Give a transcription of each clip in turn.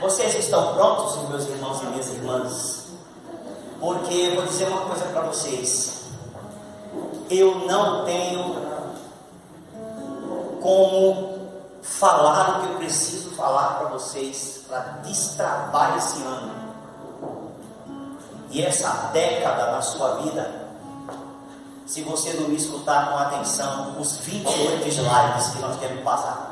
Vocês estão prontos, meus irmãos e minhas irmãs? Porque eu vou dizer uma coisa para vocês. Eu não tenho como falar o que eu preciso falar para vocês para destravar esse ano. E essa década na sua vida, se você não me escutar com atenção, os 28 slides que nós temos passar.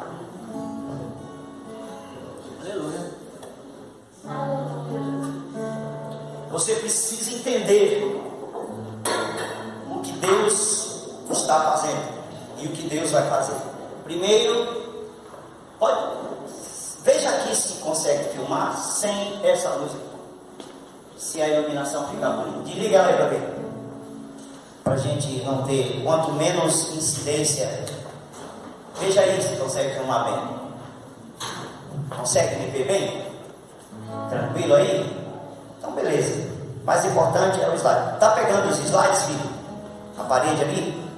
Você precisa entender o que Deus está fazendo e o que Deus vai fazer. Primeiro, pode, veja aqui se consegue filmar sem essa luz. Se a iluminação ficar bonita. Desliga ela aí para ver. Para a gente não ter, quanto menos incidência. Veja aí se consegue filmar bem. Consegue me ver bem? Tranquilo aí? Então, beleza. Mais importante é o slide. Está pegando os slides, filho? A parede ali?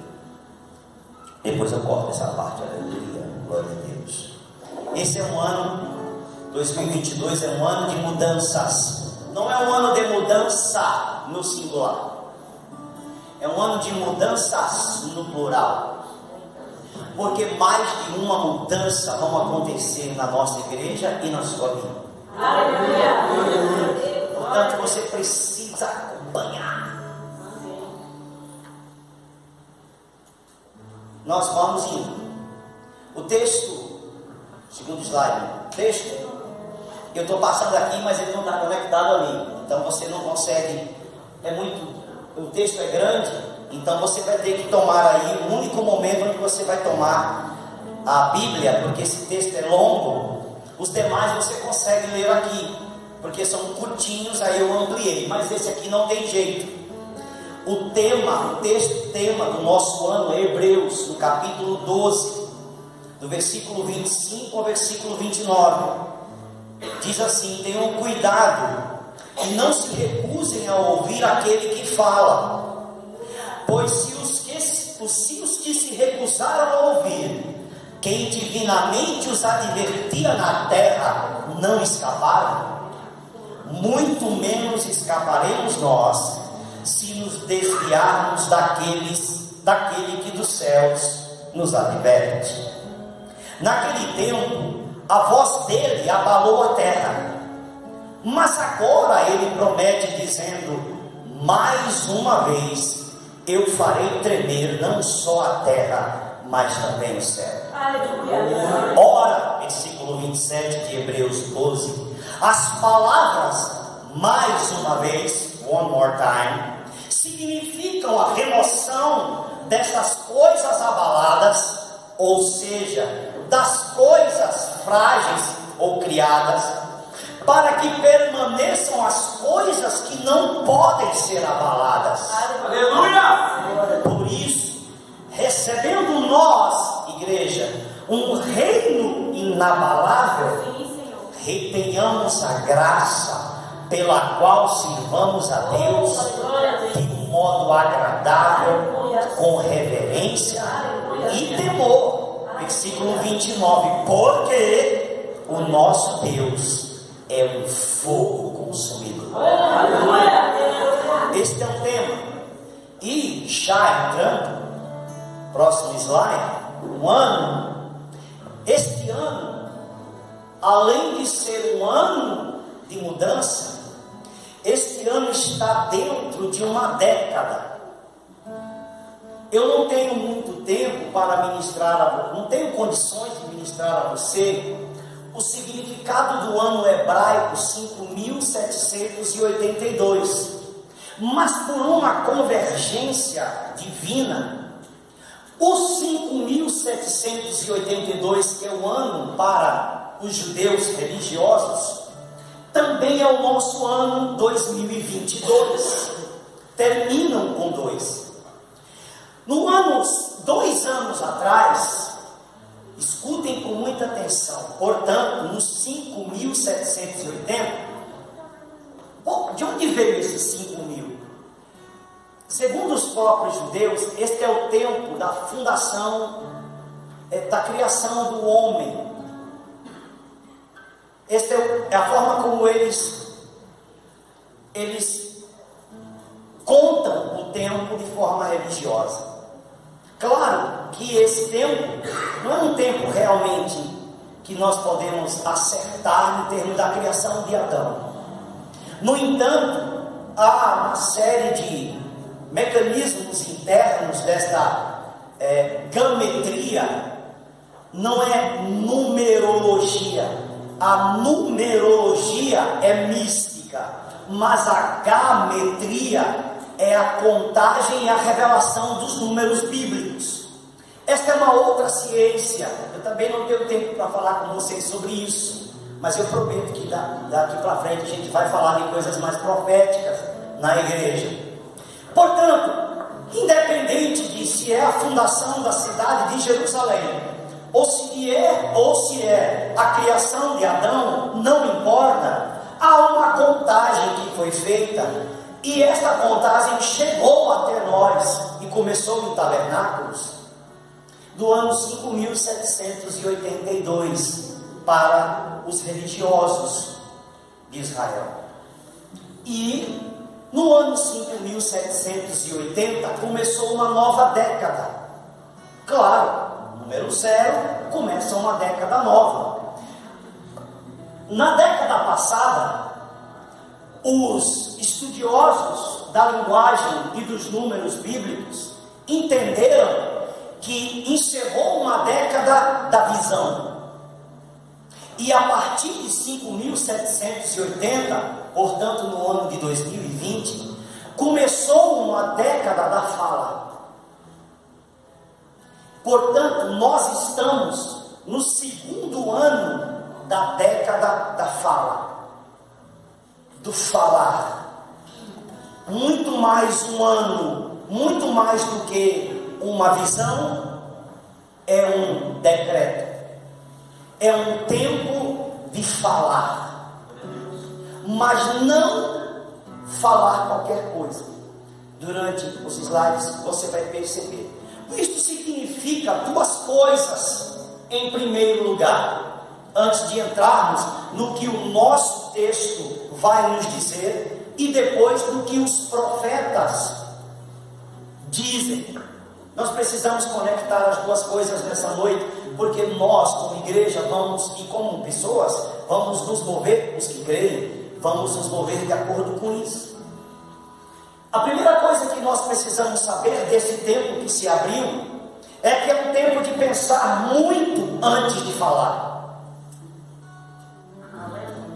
Depois eu corto essa parte, aleluia, glória a Deus. Esse é um ano, 2022 é um ano de mudanças. Não é um ano de mudança no singular. É um ano de mudanças no plural. Porque mais de uma mudança vão acontecer na nossa igreja e na sua vida. Aleluia. Portanto, você precisa acompanhar. nós vamos indo. O texto, segundo slide, texto, eu estou passando aqui, mas ele não está conectado ali. Então você não consegue, é muito, o texto é grande, então você vai ter que tomar aí o único momento onde você vai tomar a Bíblia, porque esse texto é longo. Os demais você consegue ler aqui, porque são curtinhos, aí eu ampliei, mas esse aqui não tem jeito. O tema, o texto tema do nosso ano é Hebreus, no capítulo 12, do versículo 25 ao versículo 29. Diz assim: Tenham cuidado e não se recusem a ouvir aquele que fala, pois se os que, se os que se recusaram a ouvir, quem divinamente os advertia na terra, não escaparam, muito menos escaparemos nós se nos desviarmos daqueles, daquele que dos céus nos adverte. Naquele tempo, a voz dele abalou a terra, mas agora ele promete, dizendo: Mais uma vez eu farei tremer não só a terra, mas também o céu. Ora, versículo 27 de Hebreus 12: As palavras, mais uma vez, one more time, significam a remoção dessas coisas abaladas, ou seja, das coisas frágeis ou criadas, para que permaneçam as coisas que não podem ser abaladas. Aleluia! Por isso, recebendo nós, igreja, um reino inabalável, retenhamos a graça pela qual sirvamos a Deus de um modo agradável, com reverência e temor. Versículo 29. Porque o nosso Deus é um fogo consumidor. Este é o tema. E já entrando, próximo slide, um ano, este ano, além de ser um ano de mudança, este ano está dentro de uma década. Eu não tenho muito tempo para ministrar, a, não tenho condições de ministrar a você o significado do ano hebraico 5782. Mas por uma convergência divina, o 5782, que é o ano para os judeus religiosos, também é o nosso ano 2022. Terminam com dois. No ano, dois anos atrás, escutem com muita atenção, portanto, nos 5.780, de onde veio esses 5 mil? Segundo os próprios judeus, este é o tempo da fundação, é, da criação do homem Esta é a forma como eles, eles contam o tempo de forma religiosa. Claro que esse tempo não é um tempo realmente que nós podemos acertar em termos da criação de Adão. No entanto, há uma série de mecanismos internos desta é, gametria, não é numerologia. A numerologia é mística, mas a gametria é a contagem e a revelação dos números bíblicos. Esta é uma outra ciência. Eu também não tenho tempo para falar com vocês sobre isso, mas eu prometo que daqui para frente a gente vai falar de coisas mais proféticas na igreja. Portanto, independente de se é a fundação da cidade de Jerusalém, ou se é ou se é a criação de Adão, não importa. Há uma contagem que foi feita e esta contagem chegou até nós e começou em tabernáculos do ano 5782 para os religiosos de Israel. E no ano 5780 começou uma nova década. Claro, número zero começa uma década nova. Na década passada, os estudiosos da linguagem e dos números bíblicos entenderam que encerrou uma década da visão. E a partir de 5780, portanto no ano de 2020, começou uma década da fala. Portanto, nós estamos no segundo ano da década da fala do falar. Muito mais um ano, muito mais do que uma visão, é um decreto, é um tempo de falar, mas não falar qualquer coisa. Durante os slides você vai perceber. Isto significa duas coisas. Em primeiro lugar, antes de entrarmos no que o nosso texto vai nos dizer, e depois do que os profetas dizem. Nós precisamos conectar as duas coisas nessa noite, porque nós, como igreja, vamos, e como pessoas, vamos nos mover, os que creem, vamos nos mover de acordo com isso. A primeira coisa que nós precisamos saber desse tempo que se abriu é que é um tempo de pensar muito antes de falar.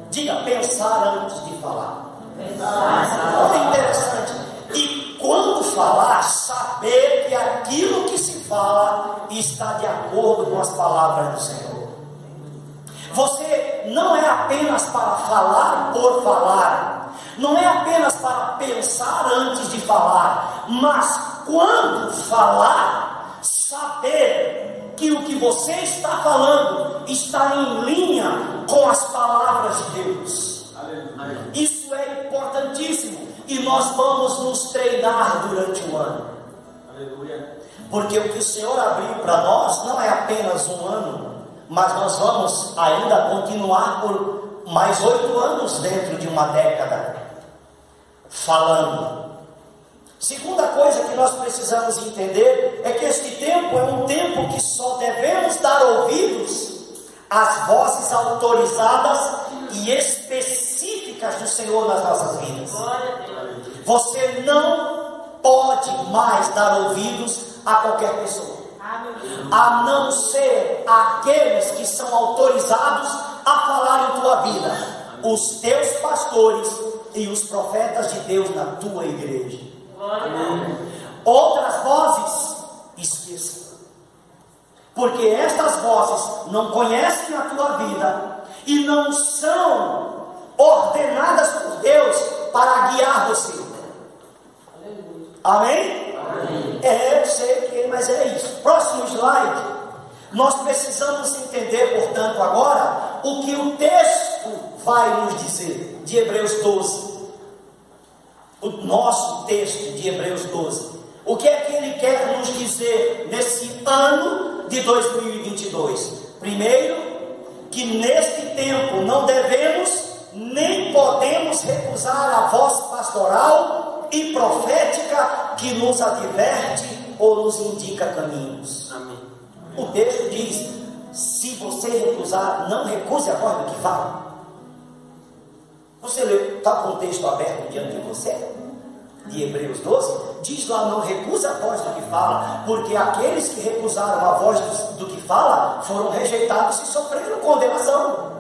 Diga pensar antes de falar. Pensar. Olha interessante. E quando falar, saber que aquilo que se fala está de acordo com as palavras do Senhor. Você não é apenas para falar por falar, não é apenas para pensar antes de falar, mas quando falar, saber que o que você está falando está em linha com as palavras de Deus. Isso é importantíssimo e nós vamos nos treinar durante o ano. Porque o que o Senhor abriu para nós não é apenas um ano, mas nós vamos ainda continuar por mais oito anos dentro de uma década falando Segunda coisa que nós precisamos entender é que este tempo é um tempo que só devemos dar ouvidos às vozes autorizadas e específicas do Senhor nas nossas vidas. Você não pode mais dar ouvidos a qualquer pessoa, a não ser aqueles que são autorizados a falar em tua vida, os teus pastores e os profetas de Deus na tua igreja. Outras vozes, esqueça. Porque estas vozes não conhecem a tua vida e não são ordenadas por Deus para guiar você. Amém? É, eu sei que, mas é isso. Próximo slide. Nós precisamos entender, portanto, agora o que o texto vai nos dizer de Hebreus 12 o nosso texto de Hebreus 12. O que é que ele quer nos dizer nesse ano de 2022? Primeiro, que neste tempo não devemos nem podemos recusar a voz pastoral e profética que nos adverte ou nos indica caminhos. Amém. O texto diz: se você recusar, não recuse a voz do que fala. Você está com o texto aberto diante de você? De Hebreus 12, diz lá: não recusa a voz do que fala, porque aqueles que recusaram a voz do, do que fala foram rejeitados e sofreram condenação.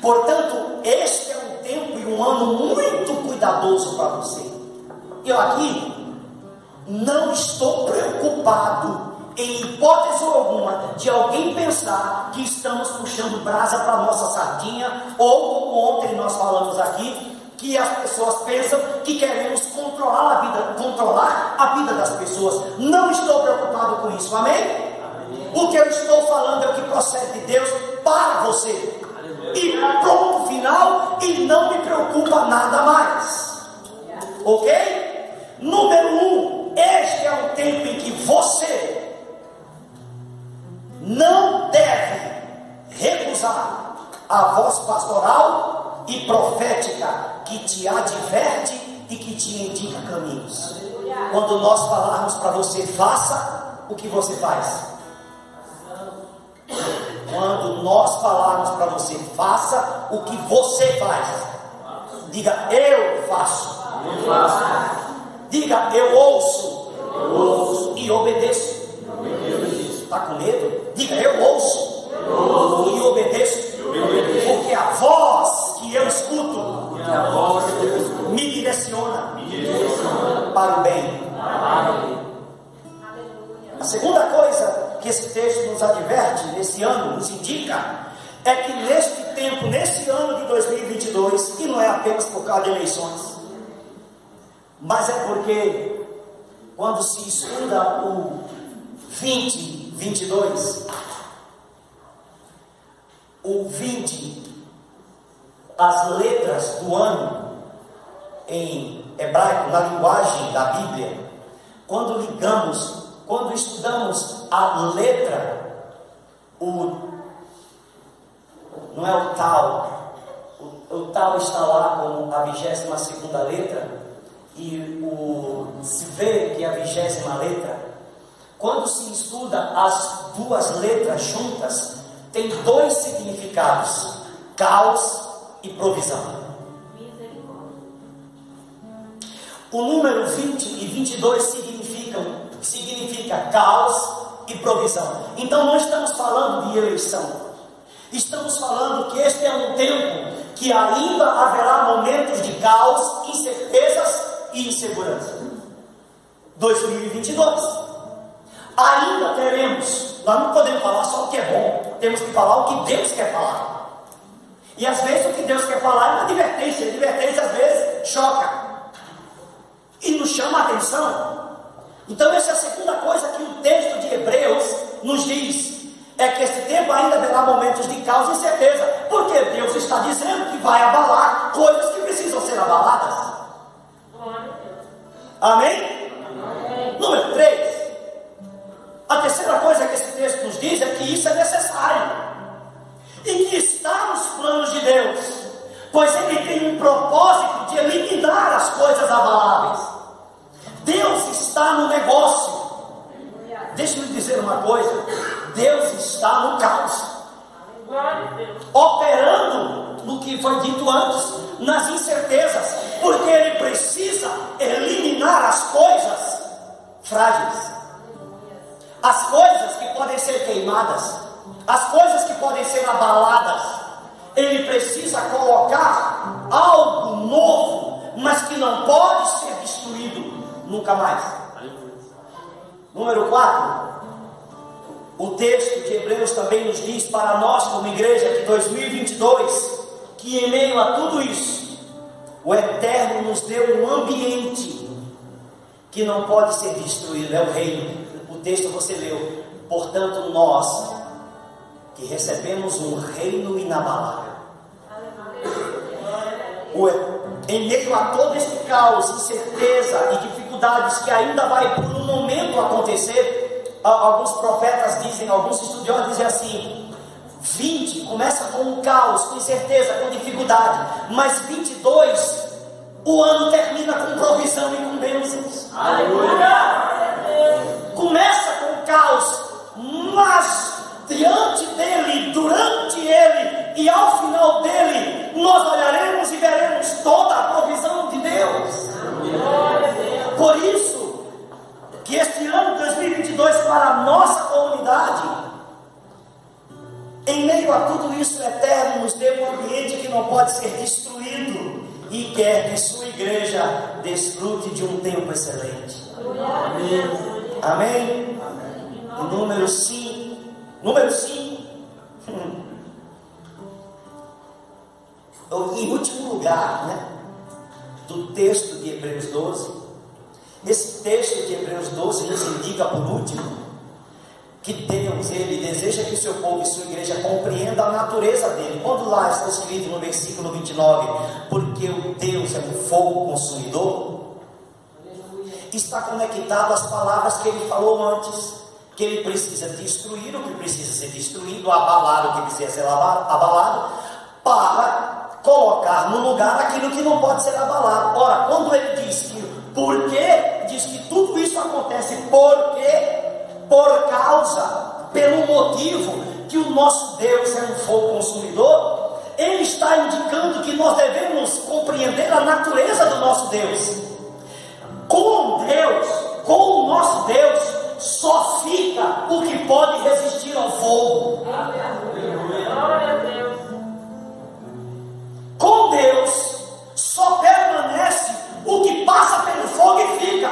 Portanto, este é um tempo e um ano muito cuidadoso para você. Eu aqui não estou preocupado em hipótese alguma, de alguém pensar que estamos puxando brasa para a nossa sardinha, ou como ontem nós falamos aqui, que as pessoas pensam que queremos controlar a vida, controlar a vida das pessoas. Não estou preocupado com isso, amém? amém. O que eu estou falando é o que procede de Deus para você. E pronto, final, e não me preocupa nada mais. Ok? Número um, este é um tempo em que você não deve recusar a voz pastoral e profética que te adverte e que te indica caminhos. Quando nós falarmos para você, faça o que você faz. Quando nós falarmos para você, faça o que você faz. Diga, eu faço. Diga, eu ouço. E obedeço. Está com medo? Diga, eu ouço, eu ouço e obedeço, obedeço, porque a voz que eu escuto, me, direciona me direciona para o bem. A segunda coisa que esse texto nos adverte, nesse ano, nos indica, é que neste tempo, nesse ano de 2022, e não é apenas por causa de eleições, mas é porque quando se estuda o 20 22. O 20, as letras do ano em hebraico, na linguagem da Bíblia, quando ligamos, quando estudamos a letra, o não é o tal, o, o tal está lá como a 22 segunda letra, e o se vê que é a vigésima letra, quando se estuda as duas letras juntas, tem dois significados: caos e provisão. O número 20 e 22 significam significa caos e provisão. Então não estamos falando de eleição. Estamos falando que este é um tempo que ainda haverá momentos de caos, incertezas e insegurança. 2022 ainda teremos. Nós não podemos falar só o que é bom, temos que falar o que Deus quer falar. E às vezes o que Deus quer falar é uma advertência, a advertência às vezes choca e nos chama a atenção. Então, essa é a segunda coisa que o texto de Hebreus nos diz: é que esse tempo ainda terá momentos de causa e certeza, porque Deus está dizendo que vai abalar coisas que precisam ser abaladas. Amém? Amém. Número 3. A terceira coisa que esse texto nos diz é que isso é necessário e que está nos planos de Deus, pois Ele tem um propósito de eliminar as coisas abaláveis. Deus está no negócio. Deixa eu lhe dizer uma coisa: Deus está no caos, operando no que foi dito antes, nas incertezas, porque Ele precisa eliminar as coisas frágeis as coisas que podem ser queimadas, as coisas que podem ser abaladas, ele precisa colocar algo novo, mas que não pode ser destruído nunca mais. Número 4. O texto de Hebreus também nos diz para nós, como igreja de 2022, que em meio a tudo isso, o Eterno nos deu um ambiente que não pode ser destruído, é o reino texto você leu. Portanto, nós que recebemos um reino inabalável. Em meio a todo esse caos, incerteza e dificuldades que ainda vai por um momento acontecer, alguns profetas dizem, alguns estudiosos dizem assim: 20 começa com um caos, com incerteza, com dificuldade, mas 22, o ano termina com provisão e com bênçãos. Aleluia! Começa com caos, mas diante dele, durante ele e ao final dele, nós olharemos e veremos toda a provisão de Deus. Por isso, que este ano 2022 para a nossa comunidade, em meio a tudo isso eterno, nos dê um ambiente que não pode ser destruído e quer que sua igreja desfrute de um tempo excelente. Amém. Amém. Número 5. Número 5. Em último lugar, né, do texto de Hebreus 12, esse texto de Hebreus 12 nos indica, por último, que Deus, Ele deseja que o seu povo e sua igreja compreendam a natureza dele. Quando lá está escrito no versículo 29, porque o Deus é um fogo consumidor, está conectado às palavras que ele falou antes que ele precisa destruir o que precisa ser destruído, abalar o que precisa ser abalado, para colocar no lugar aquilo que não pode ser abalado. Ora, quando ele diz que por quê? Diz que tudo isso acontece porque, por causa, pelo motivo que o nosso Deus é um fogo consumidor, ele está indicando que nós devemos compreender a natureza do nosso Deus. Com Deus, com o nosso Deus, só fica o que pode resistir ao fogo. Com Deus só permanece o que passa pelo fogo e fica.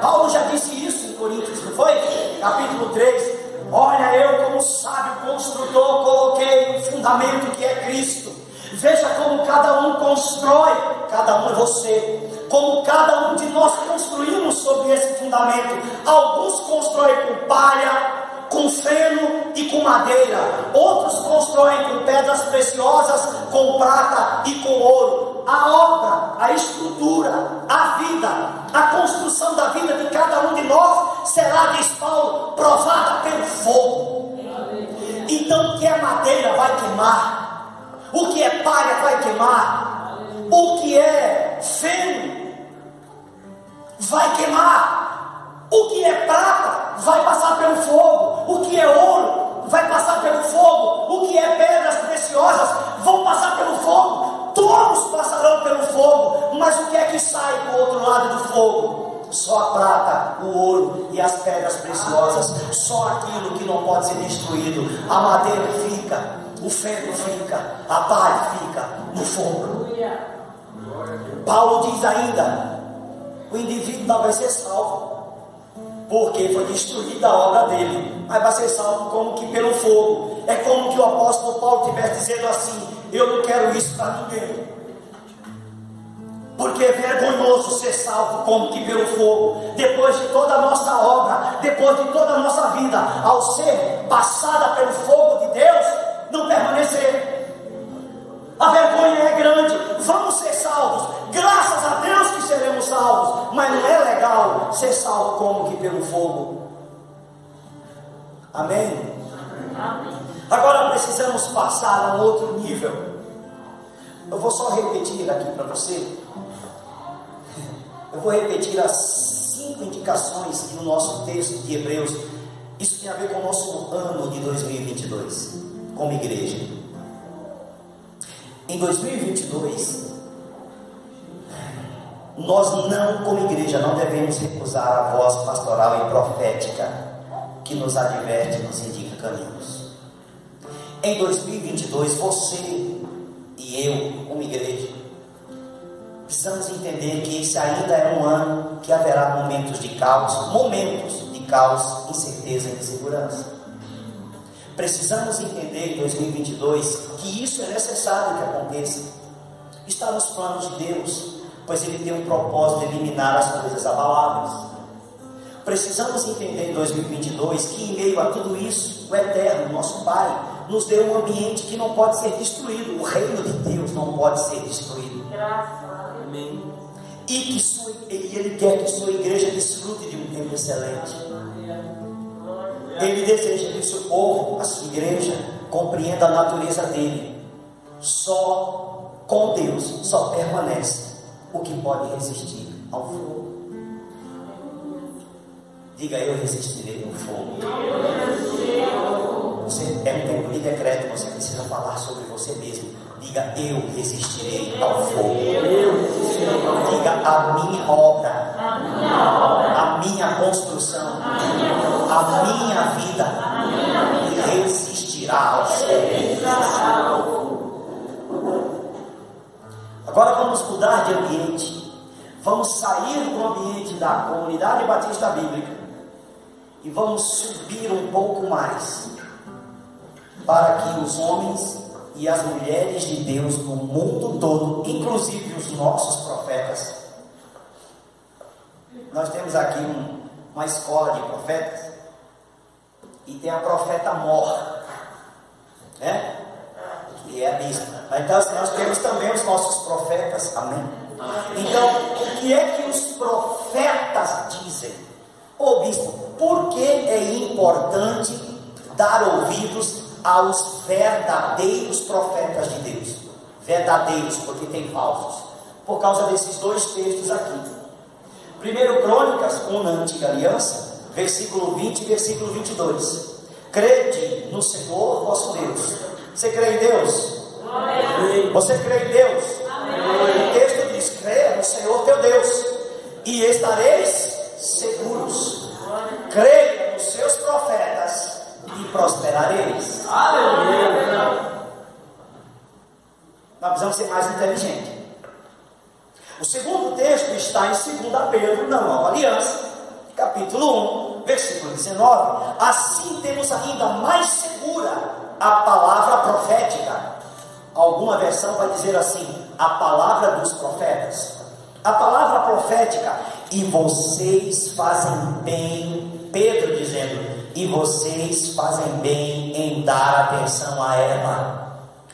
Paulo já disse isso em Coríntios, não foi? Capítulo 3. Olha, eu, como sábio construtor, coloquei um fundamento que é Cristo. Veja como cada um constrói, cada um é você, como cada um de nós construímos sobre esse fundamento. Alguns constroem com palha, com feno e com madeira, outros constroem com pedras preciosas, com prata e com ouro. A obra, a estrutura, a vida, a construção da vida de cada um de nós será, diz Paulo, provada pelo fogo. Então, o que é madeira vai queimar, o que é palha vai queimar, o que é feno vai queimar. O que é prata vai passar pelo fogo. O que é ouro vai passar pelo fogo. O que é pedras preciosas vão passar pelo fogo. Todos passarão pelo fogo. Mas o que é que sai do outro lado do fogo? Só a prata, o ouro e as pedras preciosas. Só aquilo que não pode ser destruído. A madeira fica, o ferro fica, a palha fica no fogo. Paulo diz ainda: o indivíduo não vai ser salvo, porque foi destruída a obra dele, mas vai ser salvo como que pelo fogo. É como que o apóstolo Paulo estivesse dizendo assim: Eu não quero isso para ninguém. Porque é vergonhoso ser salvo como que pelo fogo, depois de toda a nossa obra, depois de toda a nossa vida, ao ser passada pelo fogo de Deus, não permanecer. A vergonha é grande, vamos ser salvos, graças a Deus que seremos salvos, mas não é legal ser salvo como que pelo fogo. Amém? Amém. Agora precisamos passar a um outro nível. Eu vou só repetir aqui para você. Eu vou repetir as cinco indicações no nosso texto de Hebreus. Isso tem a ver com o nosso ano de 2022, como igreja. Em 2022, nós não, como igreja, não devemos recusar a voz pastoral e profética que nos adverte e nos indica caminhos. Em 2022, você e eu, como igreja, precisamos entender que esse ainda é um ano que haverá momentos de caos, momentos de caos, incerteza e insegurança. Precisamos entender em 2022 que isso é necessário que aconteça. Está nos planos de Deus, pois Ele tem um propósito de eliminar as coisas abaláveis. Precisamos entender em 2022 que, em meio a tudo isso, o Eterno, nosso Pai, nos deu um ambiente que não pode ser destruído. O reino de Deus não pode ser destruído. Amém. E que sua, Ele quer que sua igreja desfrute de um tempo excelente. Ele deseja que seu povo, a sua igreja, compreenda a natureza dele. Só com Deus só permanece o que pode resistir ao fogo. Diga eu resistirei ao fogo. Você é um tempo de decreto, você precisa falar sobre você mesmo. Diga eu resistirei ao fogo. Diga a minha obra, a minha construção, a minha vida resistirá ao fogo. Agora vamos mudar de ambiente. Vamos sair do ambiente da comunidade batista bíblica e vamos subir um pouco mais para que os homens e as mulheres de Deus no mundo todo, inclusive os nossos profetas. Nós temos aqui um, uma escola de profetas e tem a profeta Mor, né? Que é a bispa. Então assim, nós temos também os nossos profetas, amém? Então, o que é que os profetas dizem? Ô bispo, por que é importante dar ouvidos aos verdadeiros profetas de Deus. Verdadeiros, porque tem falsos. Por causa desses dois textos aqui. Primeiro Crônicas 1 na antiga aliança, versículo 20 e versículo 22. Crede no Senhor vosso Deus. Você crê em Deus? Amém. Você crê em Deus? Amém. O texto diz: crê no Senhor teu Deus, e estareis seguros. Creia nos seus profetas e prosperareis. Aleluia! Nós precisamos ser mais inteligentes. O segundo texto está em 2 Pedro, na Nova Aliança, capítulo 1, versículo 19. Assim temos ainda mais segura a palavra profética. Alguma versão vai dizer assim: a palavra dos profetas. A palavra profética, e vocês fazem bem, Pedro dizendo, e vocês fazem bem em dar atenção a ela,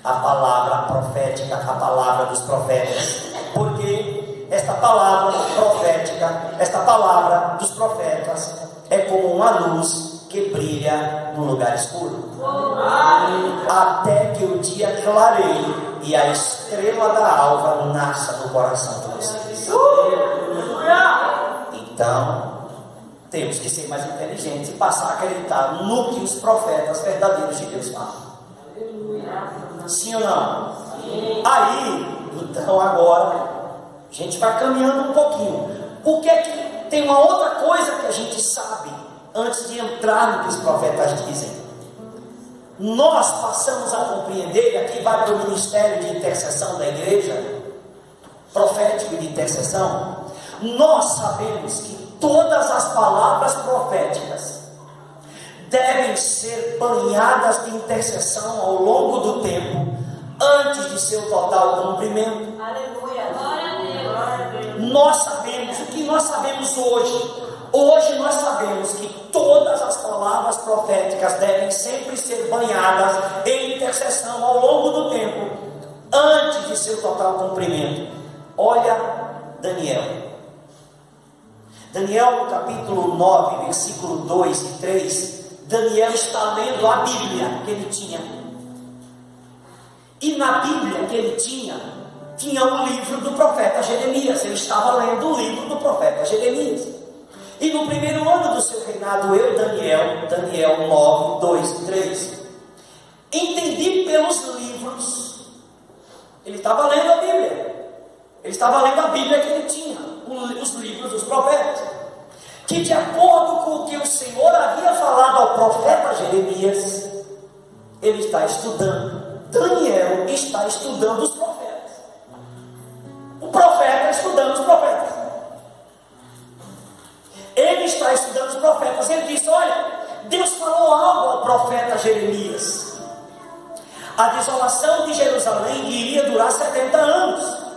a palavra profética, a palavra dos profetas, porque esta palavra profética, esta palavra dos profetas, é como uma luz que brilha no lugar escuro, até que o dia clareie e a estrela da alva nasça no coração de vocês. Então, temos que ser mais inteligentes e passar a acreditar no que os profetas verdadeiros de Deus falam. Sim ou não? Sim. Aí, então agora, a gente vai caminhando um pouquinho. O que é que tem uma outra coisa que a gente sabe antes de entrar no que os profetas dizem? Nós passamos a compreender, e aqui vai para o ministério de intercessão da igreja, profético de intercessão, nós sabemos que todas as palavras proféticas devem ser banhadas de intercessão ao longo do tempo, antes de seu total cumprimento. Aleluia. Nós sabemos, o que nós sabemos hoje? Hoje nós sabemos que todas as palavras proféticas devem sempre ser banhadas em intercessão ao longo do tempo, antes de seu total cumprimento. Olha Daniel. Daniel, no capítulo 9, versículo 2 e 3, Daniel está lendo a Bíblia que ele tinha. E na Bíblia que ele tinha, tinha o um livro do profeta Jeremias. Ele estava lendo o livro do profeta Jeremias. E no primeiro ano do seu reinado, eu, Daniel, Daniel 9, 2 e 3, entendi pelos livros. Ele estava lendo a Bíblia. Ele estava lendo a Bíblia que ele tinha os livros dos profetas. Que, de acordo com o que o Senhor havia falado ao profeta Jeremias, ele está estudando. Daniel está estudando os profetas. O profeta estudando os profetas. Ele está estudando os profetas. Ele disse: Olha, Deus falou algo ao profeta Jeremias. A desolação de Jerusalém iria durar 70 anos.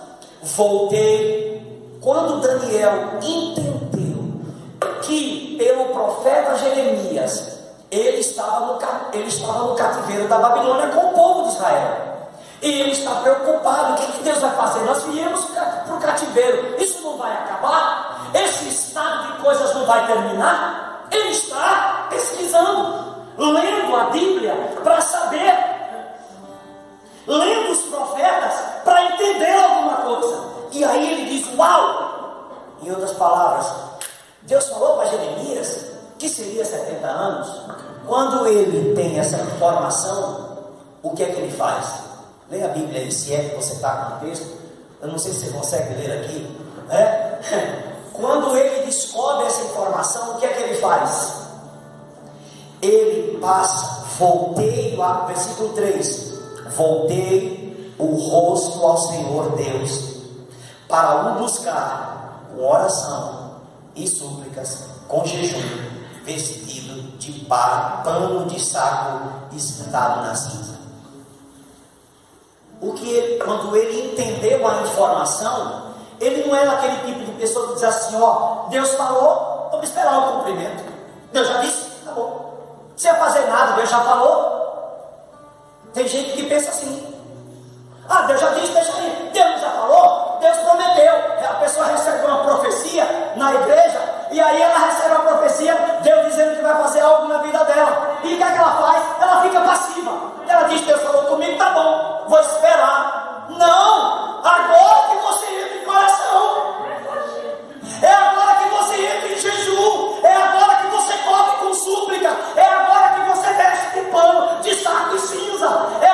Voltei quando Daniel entendeu que pelo profeta Jeremias ele estava no, ele estava no cativeiro da Babilônia com o povo de Israel. E ele está preocupado: o que, que Deus vai fazer? Nós viemos para o cativeiro, isso não vai acabar? Esse estado de coisas não vai terminar? Ele está pesquisando lendo a Bíblia para saber, lendo os profetas entender alguma coisa. E aí ele diz: Uau! Em outras palavras, Deus falou para Jeremias que seria 70 anos. Quando ele tem essa informação, o que é que ele faz? Leia a Bíblia aí, se é que você está com o texto. Eu não sei se você consegue ler aqui. Né? Quando ele descobre essa informação, o que é que ele faz? Ele passa, voltei lá, versículo 3: Voltei o rosto ao Senhor Deus, para o buscar com oração e súplicas, com jejum, vestido de pano de saco espetado na cinza. O que ele, quando ele entendeu a informação, ele não era aquele tipo de pessoa que diz assim: ó, Deus falou, vamos esperar o cumprimento. Deus já disse, tá bom. Se ia fazer nada, Deus já falou. Tem gente que pensa assim. Ah, Deus já disse, deixa aí. Deus já falou, Deus prometeu. A pessoa recebe uma profecia na igreja, e aí ela recebe uma profecia, Deus dizendo que vai fazer algo na vida dela. E o que, é que ela faz? Ela fica passiva. Ela diz, Deus falou comigo, tá bom, vou esperar. Não! Agora que você entra em coração. É agora que você entra em jejum. É agora que você come com súplica. É agora que você veste de pano, de saco e cinza. É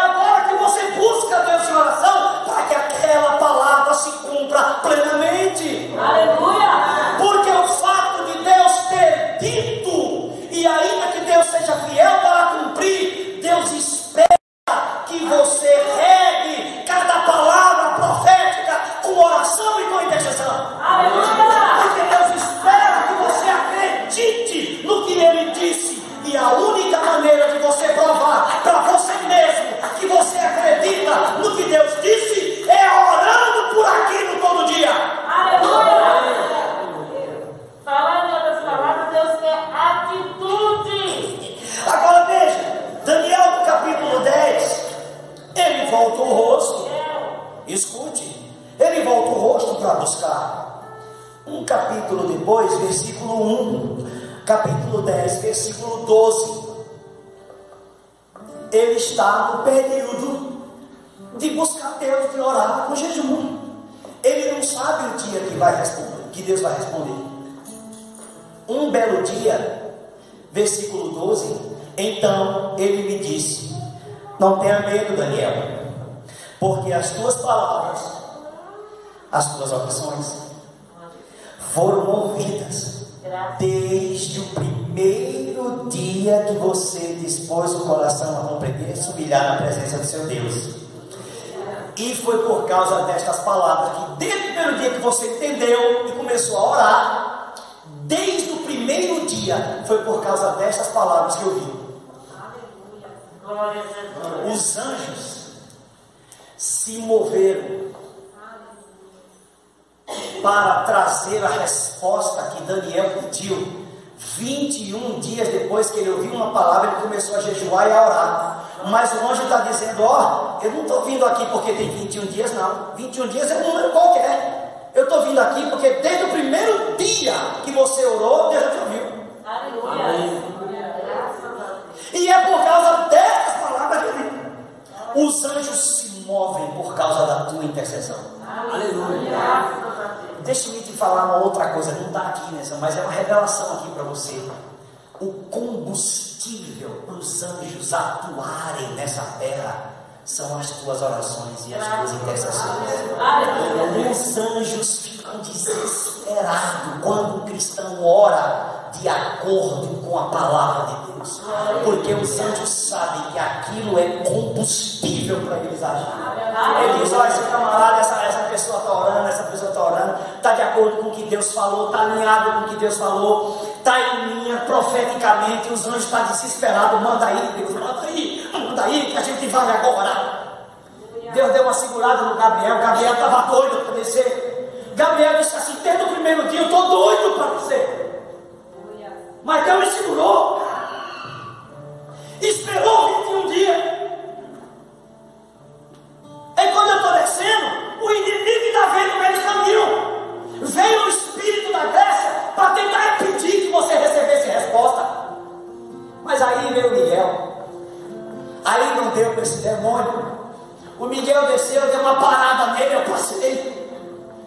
causa destas palavras que, desde o primeiro dia que você entendeu e começou a orar, desde o primeiro dia, foi por causa destas palavras que eu vi. Os anjos se moveram para trazer a resposta que Daniel pediu. 21 dias depois que ele ouviu uma palavra, ele começou a jejuar e a orar. Mas o anjo está dizendo: Ó, eu não estou vindo aqui porque tem 21 dias, não. 21 dias é um número qualquer. Eu estou vindo aqui porque desde o primeiro dia que você orou, Deus já te ouviu. Aleluia. E é por causa dessas palavras que eu. Os anjos se movem por causa da tua intercessão. Aleluia. Deixa-me te falar uma outra coisa, não está aqui nessa, mas é uma revelação aqui para você. O combustível para os anjos atuarem nessa terra são as tuas orações e as tuas intercessões. Os anjos ficam desesperados quando o cristão ora de acordo com a palavra de Deus, porque os anjos sabem que aquilo é combustível para eles agirem. Ele diz: olha, esse camarada, essa, essa pessoa está orando, essa pessoa está orando, acordo com o que Deus falou, está alinhado com o que Deus falou, está em linha profeticamente. Os anjos estão desesperados, manda aí, Deus, manda aí, manda aí, que a gente vai agora. Deus deu uma segurada no Gabriel, Gabriel estava doido para descer. Gabriel disse assim: desde o primeiro dia eu estou doido para descer. Mas Deus me segurou. Esperou 21 dias. E quando eu estou descendo, o inimigo ainda vem no meio caminho. Veio o espírito da Grécia para tentar impedir que você recebesse resposta. Mas aí veio o Miguel. Aí não deu para esse demônio. O Miguel desceu, deu uma parada nele, eu passei.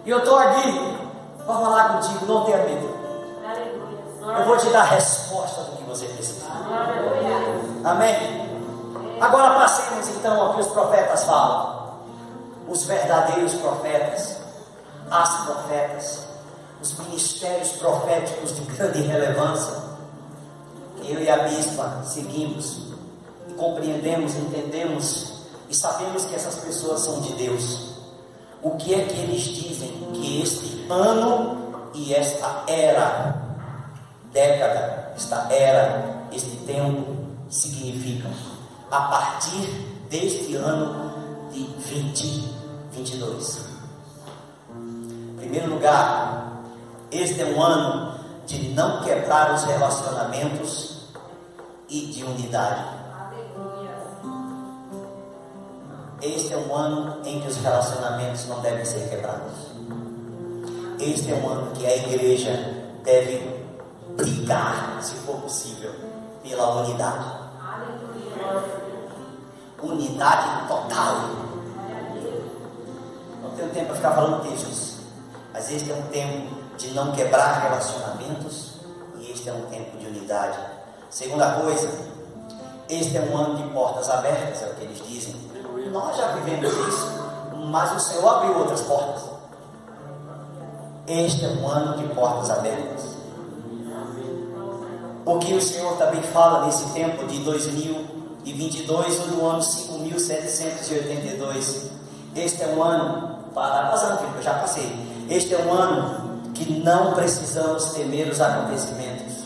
E eu estou aqui para falar contigo, não tenha medo. Eu vou te dar a resposta do que você precisa. Amém? Agora passemos então ao que os profetas falam. Os verdadeiros profetas, as profetas, os ministérios proféticos de grande relevância. Eu e a bispa seguimos compreendemos, entendemos e sabemos que essas pessoas são de Deus. O que é que eles dizem que este ano e esta era, década, esta era, este tempo significam? A partir deste ano de 2022. Primeiro lugar, este é um ano de não quebrar os relacionamentos e de unidade. Este é um ano em que os relacionamentos não devem ser quebrados. Este é um ano que a igreja deve brigar, se for possível, pela unidade. Unidade total. Não tenho tempo para ficar falando textos, mas este é um tempo de não quebrar relacionamentos e este é um tempo de unidade. Segunda coisa, este é um ano de portas abertas, é o que eles dizem. Nós já vivemos isso, mas o Senhor abriu outras portas. Este é um ano de portas abertas. O que o Senhor também fala nesse tempo de 2022 ou do ano 5782. Este é um ano, para passando, eu já passei. Este é um ano que não precisamos temer os acontecimentos.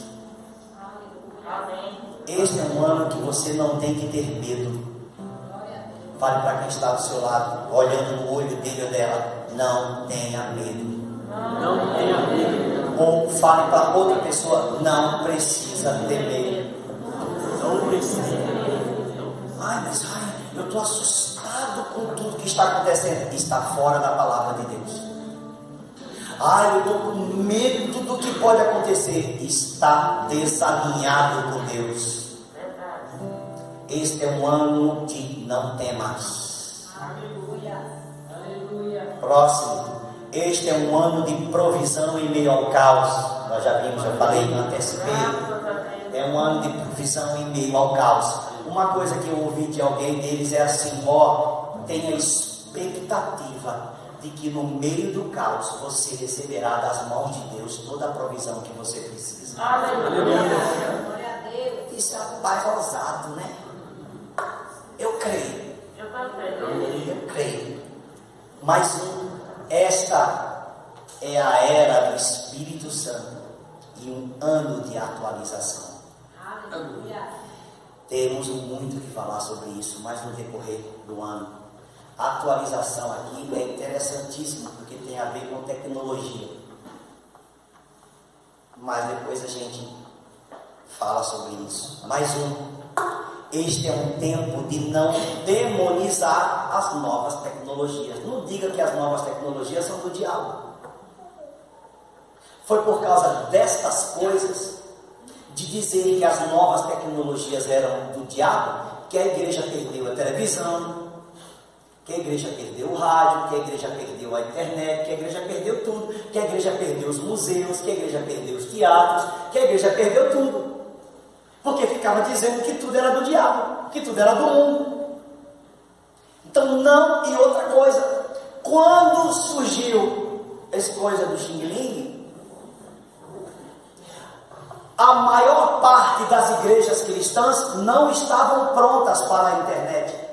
Este é um ano que você não tem que ter medo. Fale para quem está do seu lado, olhando no olho dele ou dela, não tenha medo. Não tenha medo. Ou fale para outra pessoa, não precisa temer. Não precisa. Ai, mas ai, eu estou assustado com tudo que está acontecendo. Está fora da palavra de Deus. Ai, eu estou com medo do que pode acontecer. Está desalinhado com Deus. Este é um ano de não temas. Aleluia. Aleluia. Próximo. Este é um ano de provisão em meio ao caos. Nós já vimos, já falei, antecipei. É um ano de provisão em meio ao caos. Uma coisa que eu ouvi de alguém deles é assim: ó, tenha expectativa de que no meio do caos você receberá das mãos de Deus toda a provisão que você precisa. Aleluia. Isso é um pai ousado, né? Eu creio. Eu também. Eu creio. Mas esta é a era do Espírito Santo e um ano de atualização. Aleluia. Temos muito que falar sobre isso, mas no decorrer do ano. Atualização aqui é interessantíssima porque tem a ver com tecnologia. Mas depois a gente fala sobre isso. Mais um. Este é um tempo de não demonizar as novas tecnologias. Não diga que as novas tecnologias são do diabo. Foi por causa destas coisas, de dizer que as novas tecnologias eram do diabo, que a igreja perdeu a televisão, que a igreja perdeu o rádio, que a igreja perdeu a internet, que a igreja perdeu tudo, que a igreja perdeu os museus, que a igreja perdeu os teatros, que a igreja perdeu tudo. Porque ficava dizendo que tudo era do diabo, que tudo era do mundo. Então, não, e outra coisa, quando surgiu essa coisa do Xing a maior parte das igrejas cristãs não estavam prontas para a internet.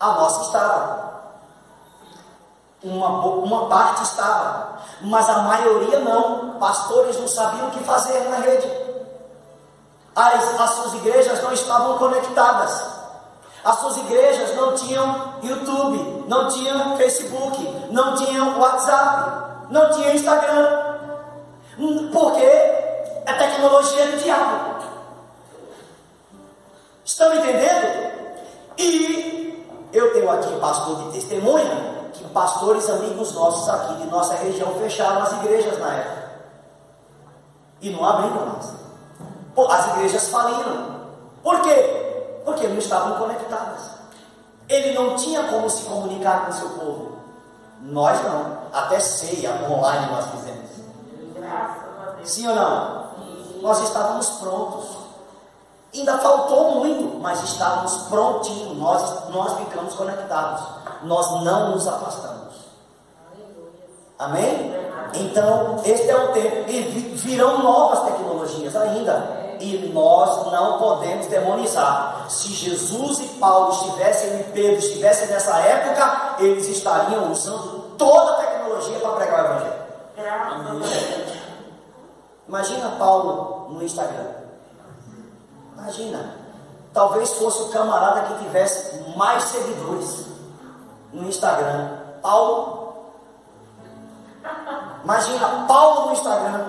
A nossa estava. Uma, uma parte estava, mas a maioria não. Pastores não sabiam o que fazer na rede. As, as suas igrejas não estavam conectadas. As suas igrejas não tinham YouTube, não tinham Facebook, não tinham WhatsApp, não tinham Instagram. Hum, porque é tecnologia do diabo. Estão entendendo? E eu tenho aqui pastor de testemunha, que pastores amigos nossos aqui de nossa região fecharam as igrejas na época. E não abriram mais. As igrejas faliram. Por quê? Porque não estavam conectadas. Ele não tinha como se comunicar com o seu povo. Nós não. Até ceia online nós fizemos. Sim ou não? Nós estávamos prontos. Ainda faltou muito, mas estávamos prontinhos. Nós, nós ficamos conectados. Nós não nos afastamos. Amém? Então, este é o tempo. E virão novas tecnologias ainda. E nós não podemos demonizar. Se Jesus e Paulo estivessem, e Pedro estivessem nessa época, eles estariam usando toda a tecnologia para pregar o Evangelho. Imagina Paulo no Instagram. Imagina. Talvez fosse o camarada que tivesse mais seguidores no Instagram. Paulo. Imagina Paulo no Instagram.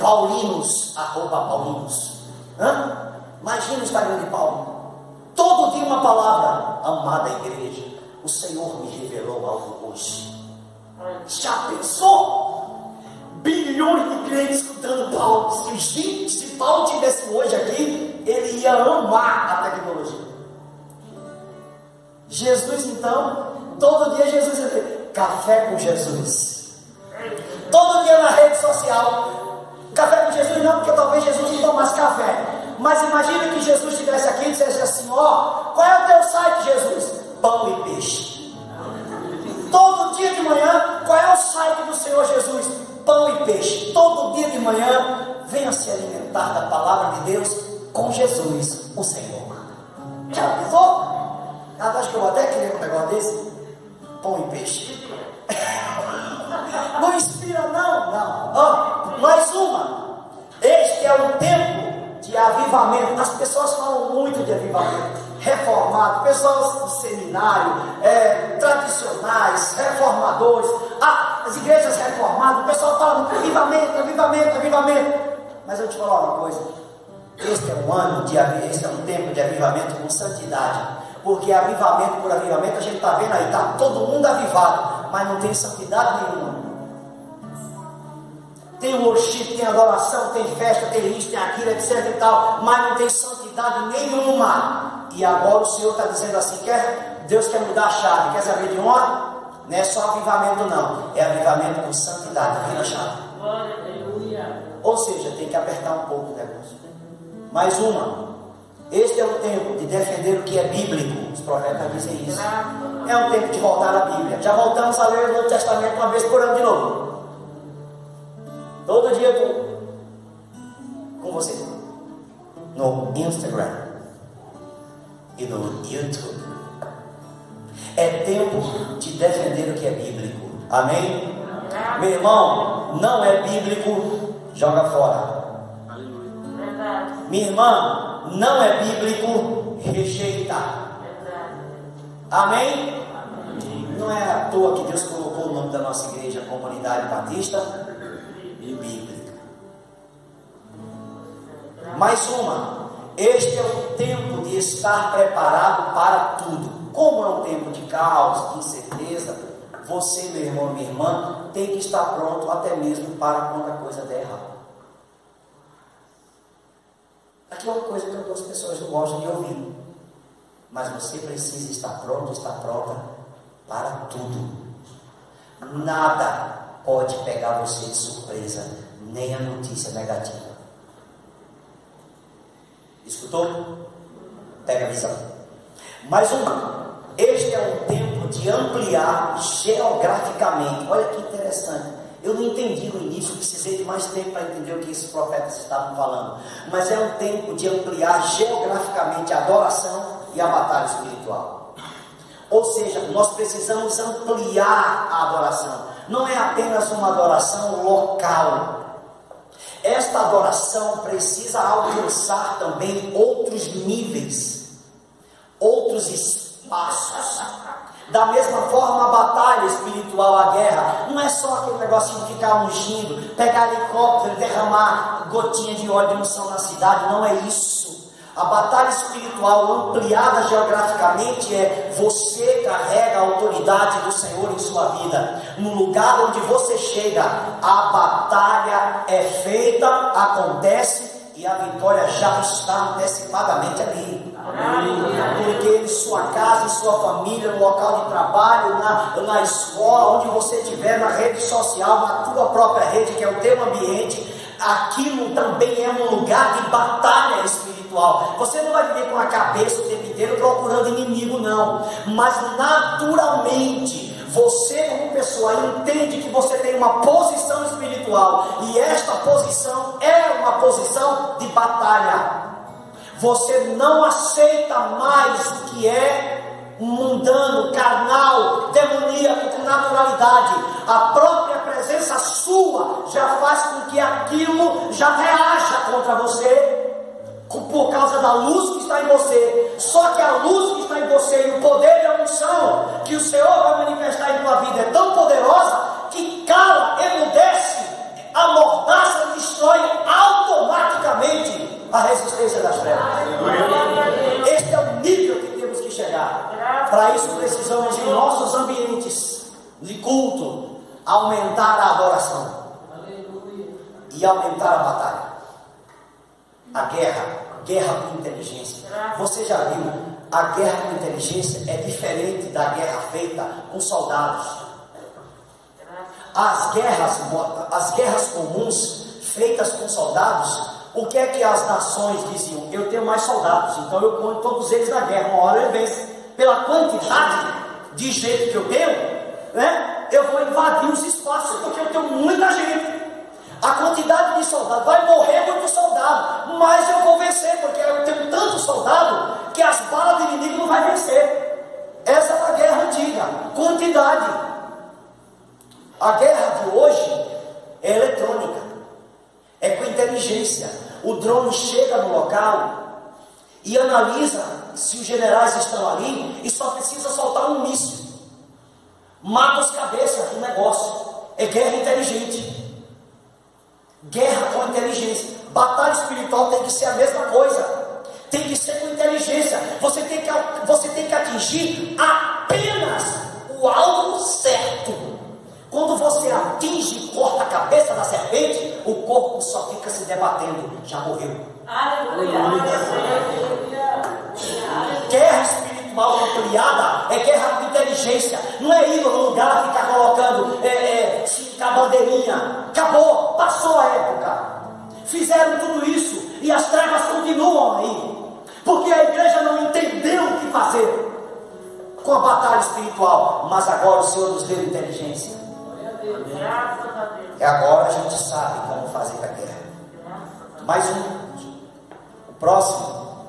Paulinos, arroba Paulinos. Hã? Imagina o Instagram de Paulo. Todo dia uma palavra. Amada igreja, o Senhor me revelou algo hoje. Já pensou? Bilhões de crentes escutando Paulo. Se, se Paulo tivesse hoje aqui, ele ia amar a tecnologia. Jesus, então, todo dia Jesus ia café com Jesus. Todo dia na rede social. Café com Jesus não, porque talvez Jesus não tomasse café. Mas imagina que Jesus estivesse aqui e dissesse assim: Ó, qual é o teu site, Jesus? Pão e peixe. Todo dia de manhã, qual é o site do Senhor Jesus? Pão e peixe. Todo dia de manhã, venha se alimentar da palavra de Deus com Jesus, o Senhor. Já pensou? Ah, acho que eu até querer um negócio desse. Pão e peixe. Não inspira, não, não. Oh, mais uma. Este é o tempo de avivamento. As pessoas falam muito de avivamento reformado, pessoas do seminário, é, tradicionais, reformadores, ah, as igrejas reformadas, o pessoal fala avivamento, avivamento, avivamento. Mas eu te falar uma coisa, este é um ano de este é um tempo de avivamento com santidade. Porque avivamento por avivamento, a gente está vendo aí, está todo mundo avivado, mas não tem santidade nenhuma. Tem worship, tem adoração, tem festa, tem isso, tem aquilo, etc e tal, mas não tem santidade nenhuma. E agora o Senhor está dizendo assim: quer, Deus quer mudar a chave, quer saber de onde? Não é só avivamento, não, é avivamento com santidade. Vira a chave. Ou seja, tem que apertar um pouco o negócio. Mais uma. Este é o tempo de defender o que é bíblico. Os profetas dizem isso. É um tempo de voltar à Bíblia. Já voltamos a ler o Novo Testamento uma vez por ano de novo. Todo dia com, com você. No Instagram e no YouTube. É tempo de defender o que é bíblico. Amém? Meu irmão, não é bíblico, joga fora. Minha irmã, não é bíblico, rejeita. Amém? Não é à toa que Deus colocou o nome da nossa igreja, Comunidade Batista Bíblica. Mais uma. Este é o tempo de estar preparado para tudo. Como é um tempo de caos, de incerteza, você, meu irmão, minha irmã, tem que estar pronto até mesmo para quando a coisa der errado. Aqui é uma coisa que algumas pessoas não gostam de ouvir. Mas você precisa estar pronto, estar pronta para tudo. Nada pode pegar você de surpresa, nem a notícia negativa. Escutou? Pega a visão. Mais uma. Este é um tempo de ampliar geograficamente. Olha que interessante. Eu não entendi no início, precisei de mais tempo para entender o que esses profetas estavam falando. Mas é um tempo de ampliar geograficamente a adoração e a batalha espiritual. Ou seja, nós precisamos ampliar a adoração. Não é apenas uma adoração local, esta adoração precisa alcançar também outros níveis, outros espaços. Da mesma forma, a batalha espiritual, a guerra, não é só aquele negocinho de ficar ungindo, pegar helicóptero, derramar gotinha de óleo de unção na cidade, não é isso. A batalha espiritual ampliada geograficamente é você carrega a autoridade do Senhor em sua vida. No lugar onde você chega, a batalha é feita, acontece que a vitória já está antecipadamente ali. Porque em sua casa, em sua família, no local de trabalho, na, na escola, onde você estiver, na rede social, na tua própria rede, que é o teu ambiente, aquilo também é um lugar de batalha espiritual. Você não vai viver com a cabeça o tempo inteiro procurando inimigo, não. Mas naturalmente, você, como pessoa, entende que você tem uma posição espiritual e esta posição é uma posição de batalha. Você não aceita mais o que é mundano, carnal, demoníaco, com naturalidade. A própria presença sua já faz com que aquilo já reaja contra você por causa da luz que está em você. Só que a luz que está em você e o poder e a unção que o Senhor vai manifestar em tua vida é tão poderosa que cala, emudece, amordaça destrói automaticamente a resistência das trevas. Este é o nível que temos que chegar. Para isso precisamos em nossos ambientes de culto aumentar a adoração e aumentar a batalha. A guerra, guerra com inteligência. Você já viu? A guerra com inteligência é diferente da guerra feita com soldados. As guerras, as guerras comuns feitas com soldados, o que é que as nações diziam? Eu tenho mais soldados, então eu ponho todos eles na guerra, uma hora ele vence. Pela quantidade de gente que eu tenho, né? Eu vou invadir os espaços porque eu tenho muita gente. A quantidade de soldados vai morrer muito soldado, mas eu vou vencer, porque eu tenho tanto soldado que as balas do inimigo não vai vencer. Essa é a guerra antiga, quantidade. A guerra de hoje é eletrônica, é com inteligência. O drone chega no local e analisa se os generais estão ali e só precisa soltar um míssil. Mata os cabeças do negócio. É guerra inteligente. Guerra com inteligência. Batalha espiritual tem que ser a mesma coisa. Tem que ser com inteligência. Você tem que, você tem que atingir apenas o alvo certo. Quando você atinge e corta a cabeça da serpente, o corpo só fica se debatendo. Já morreu. Aleluia. Guerra espiritual ampliada é guerra com inteligência. Não é ir no lugar e ficar colocando é, é, a bandeirinha. Acabou. Fizeram tudo isso e as trevas continuam aí. Porque a igreja não entendeu o que fazer com a batalha espiritual. Mas agora o Senhor nos deu inteligência. E agora a gente sabe como fazer a guerra. Mais um. O próximo.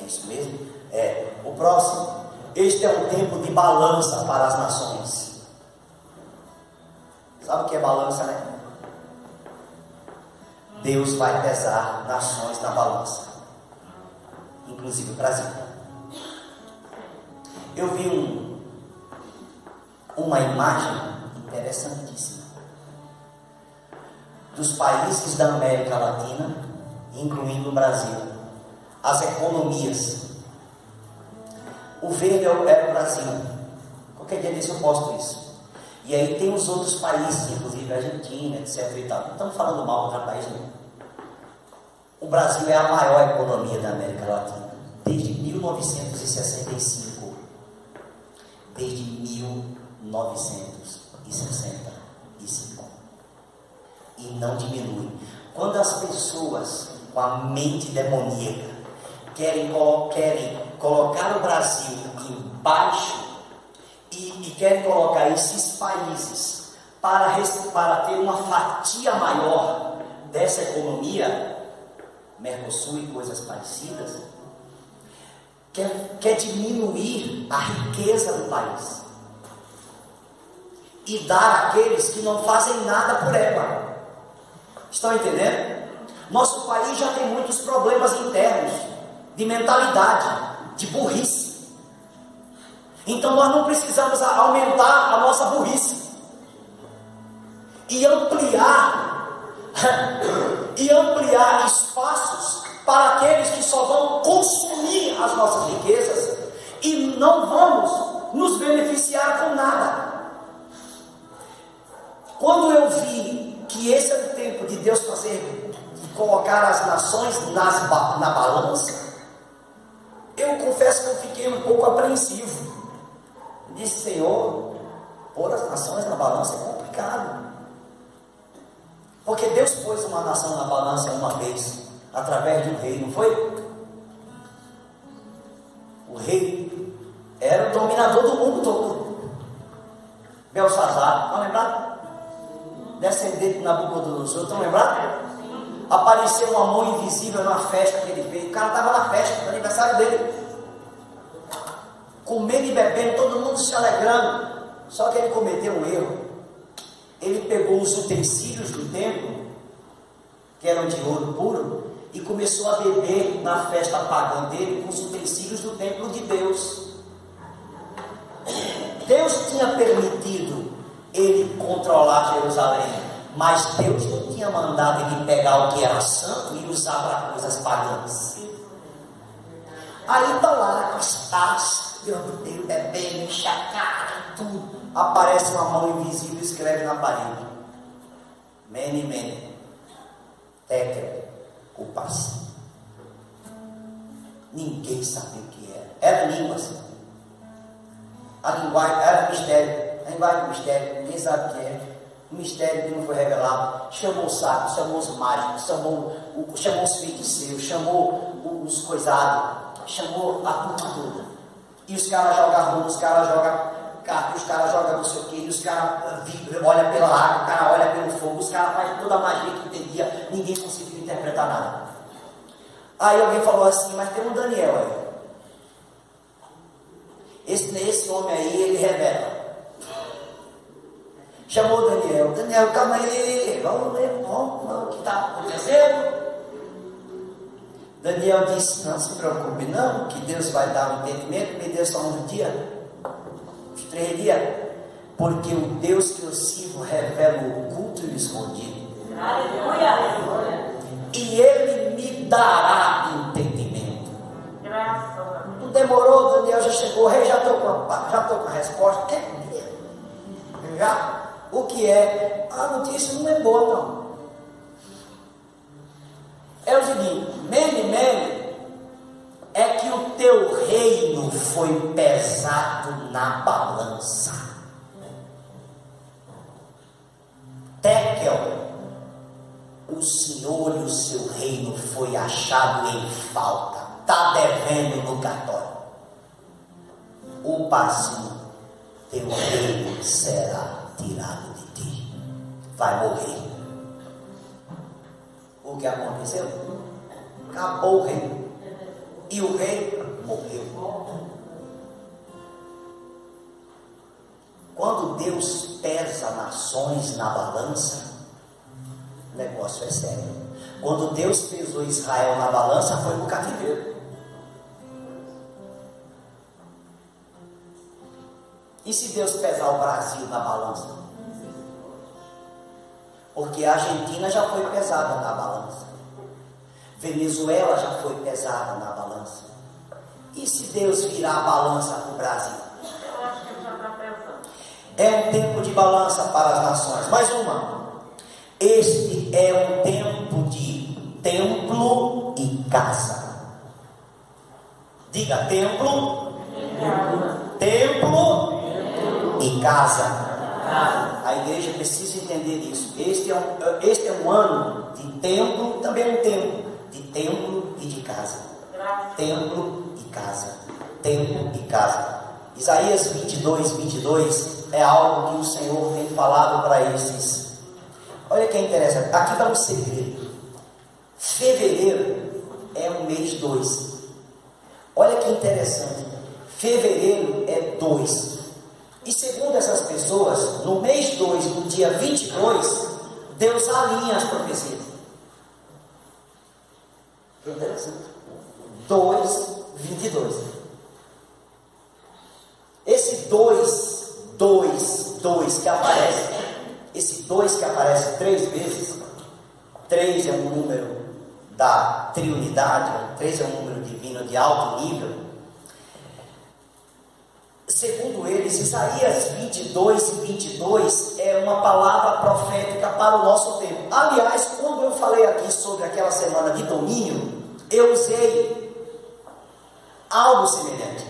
É isso mesmo? É. O próximo. Este é um tempo de balança para as nações. Sabe o que é balança, né? Deus vai pesar nações na balança, inclusive o Brasil. Eu vi um, uma imagem interessantíssima dos países da América Latina, incluindo o Brasil, as economias. O verde é o Brasil. Qualquer dia desse eu posto isso. E aí tem os outros países, inclusive a Argentina, etc. E tal. Não estamos falando mal de outro país, não. O Brasil é a maior economia da América Latina, desde 1965. Desde 1965. E não diminui. Quando as pessoas com a mente demoníaca querem, querem colocar o Brasil embaixo e, e quer colocar esses países para, para ter uma fatia maior dessa economia, Mercosul e coisas parecidas, quer, quer diminuir a riqueza do país e dar àqueles que não fazem nada por ela. Estão entendendo? Nosso país já tem muitos problemas internos, de mentalidade, de burrice. Então nós não precisamos aumentar a nossa burrice e ampliar e ampliar espaços para aqueles que só vão consumir as nossas riquezas e não vamos nos beneficiar com nada. Quando eu vi que esse é o tempo de Deus fazer colocar as nações nas, na balança, eu confesso que eu fiquei um pouco apreensivo. Disse, Senhor, pôr as nações na balança é complicado. Porque Deus pôs uma nação na balança uma vez, através de um rei, não foi? O rei era o dominador do mundo todo. Belsazar, estão lembrados? Descendente de Nabucodonosor, estão lembrados? Apareceu uma mão invisível numa festa que ele fez. O cara estava na festa, no aniversário dele. Comendo e bebendo, todo mundo se alegrando. Só que ele cometeu um erro. Ele pegou os utensílios do templo, que eram de ouro puro, e começou a beber na festa pagã dele com os utensílios do templo de Deus. Deus tinha permitido ele controlar Jerusalém, mas Deus não tinha mandado ele pegar o que era santo e usar para coisas pagãs. Aí lá com as taças, dele bebendo, enche a cara, tudo. Aparece uma mão invisível e escreve na parede. Mene, mene. Tekel, o passe. Ninguém sabia o que era. Era línguas. A linguagem era mistério. A linguagem do mistério, ninguém sabe o que é. O mistério que não foi revelado. Chamou os sábios, chamou os mágicos, chamou, chamou os feiticeiros, chamou os coisados, chamou a turma toda. E os caras jogam rua, os caras jogam carta, os caras jogam não sei o que, os caras olham pela água, o cara olha pelo fogo, os caras fazem toda a magia que entendia, ninguém conseguiu interpretar nada. Aí alguém falou assim, mas tem um Daniel aí. Esse, esse homem aí, ele revela. Chamou Daniel, Daniel, calma aí, vamos vamos, o que está acontecendo? Daniel disse, não se preocupe não, que Deus vai dar um entendimento, me dê só um dia três dias, porque o Deus que eu sirvo revela o oculto e o escondido. Aleluia. E Ele me dará entendimento. Não demorou, Daniel já chegou, rei, já estou com, com a resposta. Que já? O que é? A notícia não é boa, não. É o seguinte, mene, mene, é que o teu reino foi pesado na balança. Tekel, o Senhor e o seu reino foi achado em falta, está devendo no cartório. O pazinho, teu reino será tirado de ti, vai morrer. Que aconteceu? Acabou o reino e o rei morreu. Quando Deus pesa nações na balança, o negócio é sério. Quando Deus pesou Israel na balança, foi no cativeiro. E se Deus pesar o Brasil na balança? Porque a Argentina já foi pesada na balança. Venezuela já foi pesada na balança. E se Deus virar a balança para o Brasil? É um tempo de balança para as nações. Mais uma. Este é um tempo de templo e casa. Diga templo, templo e casa. A igreja precisa entender isso. Este é um, este é um ano de templo, também um tempo de templo e de casa. Templo e casa. Templo e casa. Isaías 22, 22 é algo que o Senhor tem falado para esses. Olha que interessante. Aqui está um segredo. Fevereiro é o mês 2. Olha que interessante. Fevereiro é 2. E segundo essas pessoas, no mês 2, no dia 22, Deus alinha as profecias. Interessante. 2, 22. Esse 2, 2, 2 que aparece, esse 2 que aparece três vezes, 3 é um número da triunidade, 3 é um número divino de alto nível. Segundo eles, Isaías 22 e 22 é uma palavra profética para o nosso tempo. Aliás, quando eu falei aqui sobre aquela semana de domínio, eu usei algo semelhante.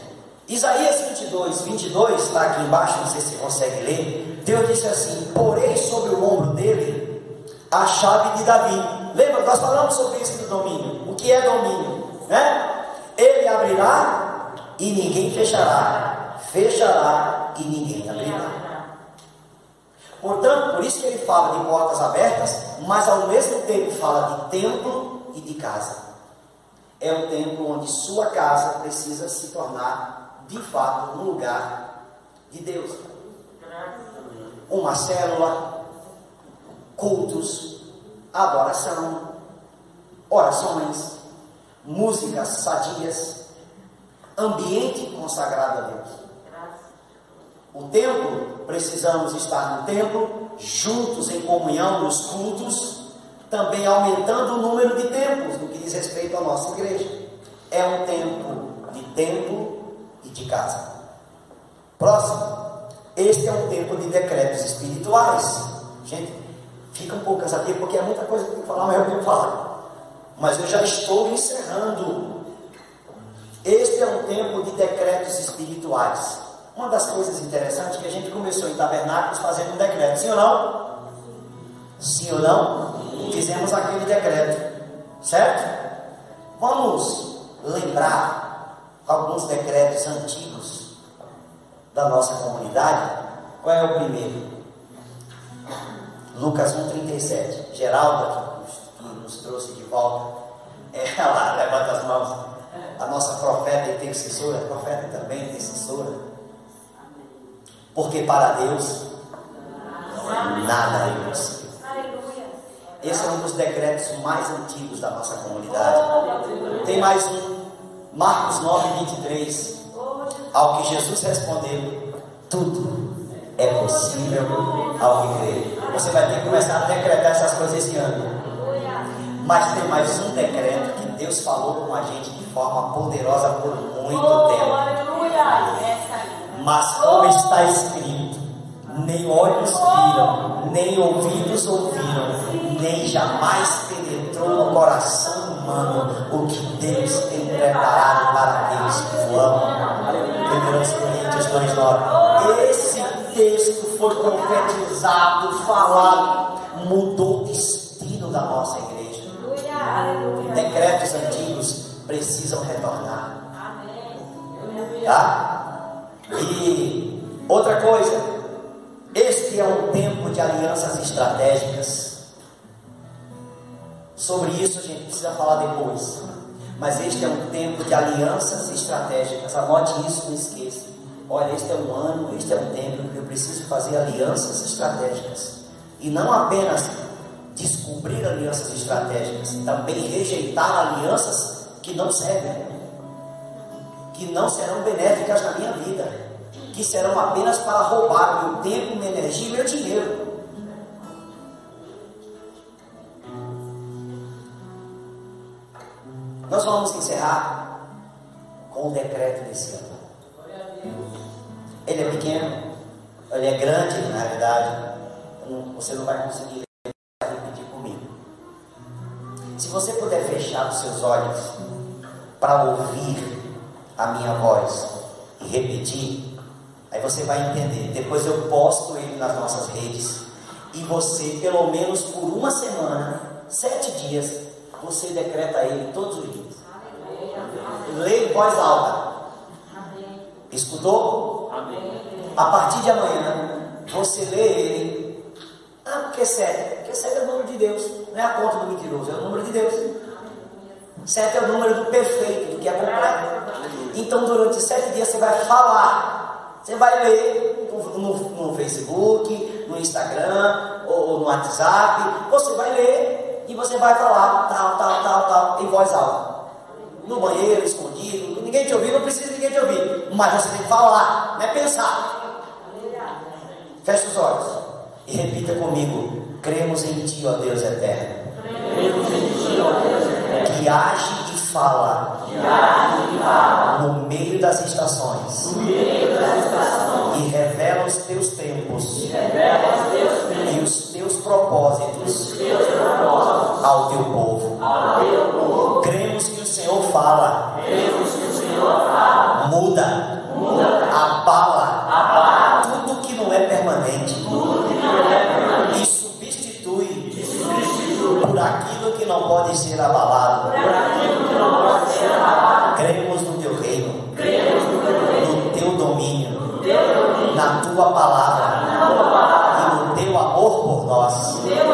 Isaías 22, 22, está aqui embaixo, não sei se você consegue ler. Deus disse assim: Porei sobre o ombro dele a chave de Davi. Lembra, nós falamos sobre isso do domínio. O que é domínio? Né? Ele abrirá e ninguém fechará, fechará e ninguém abrirá. Portanto, por isso que ele fala de portas abertas, mas ao mesmo tempo fala de templo e de casa. É um templo onde sua casa precisa se tornar, de fato, um lugar de Deus. Uma célula, cultos, adoração, orações, músicas sadias, ambiente consagrado a Deus. O templo, precisamos estar no templo, juntos em comunhão nos cultos, também aumentando o número de templos no que diz respeito à nossa igreja. É um tempo de templo e de casa. Próximo. Este é um tempo de decretos espirituais. Gente, fica um pouco cansativo porque é muita coisa que tem que falar, mas eu tenho falar mas eu já estou encerrando. Este é um tempo de decretos espirituais. Uma das coisas interessantes é que a gente começou em tabernáculos fazendo um decreto, sim ou não? Sim ou não? Fizemos aquele decreto, certo? Vamos lembrar alguns decretos antigos da nossa comunidade. Qual é o primeiro? Lucas 1,37. Geraldo nos trouxe de volta. Ela levanta as mãos. A nossa profeta e intercessora, profeta também intercessora. Porque para Deus nada é impossível. Esse é um dos decretos mais antigos da nossa comunidade. Tem mais um, Marcos 9, 23. Ao que Jesus respondeu: Tudo é possível ao que crê. Você vai ter que começar a decretar essas coisas esse ano. Mas tem mais um decreto que Deus falou com a gente de forma poderosa por muito tempo. Mas como está escrito, nem olhos viram, nem ouvidos ouviram, nem jamais penetrou no coração humano o que Deus tem preparado para aqueles que o amam. 1 Coríntios 2,9. Esse texto foi profetizado, falado, mudou o destino da nossa igreja. Decretos antigos precisam retornar. Tá? E outra coisa, este é um tempo de alianças estratégicas. Sobre isso a gente precisa falar depois. Mas este é um tempo de alianças estratégicas. Anote isso, não esqueça. Olha, este é um ano, este é um tempo que eu preciso fazer alianças estratégicas. E não apenas descobrir alianças estratégicas, também rejeitar alianças que não servem, que não serão benéficas na minha vida, que serão apenas para roubar meu tempo, minha energia e meu dinheiro. Nós vamos encerrar com o decreto desse ano. Ele é pequeno, ele é grande, na realidade. Você não vai conseguir se você puder fechar os seus olhos para ouvir a minha voz e repetir, aí você vai entender. Depois eu posto ele nas nossas redes e você, pelo menos por uma semana, sete dias, você decreta ele todos os dias. Leia em voz alta. Escutou? A partir de amanhã, você lê ele. Ah, porque é sério? Porque sete é o nome de Deus, não é a conta do mentiroso, é o número de Deus. Sete é o número do perfeito, do que é completo. Então, durante sete dias, você vai falar. Você vai ler no, no, Facebook, no Instagram ou, ou, no WhatsApp. Você vai ler e você vai falar tal, tal, tal, tal, em voz alta. No banheiro, escondido, ninguém te ouvir, não precisa ninguém te ouvir. Mas você tem que falar, não é pensar. Feche os olhos e repita comigo. Cremos em Ti, ó Deus eterno. Que age e fala. No meio das estações. E revela os teus tempos. E os teus propósitos. Ao teu povo. Cremos que o Senhor fala, muda, abala. Tudo que não é permanente. E substitui por aquilo que não pode ser abalado. Nós.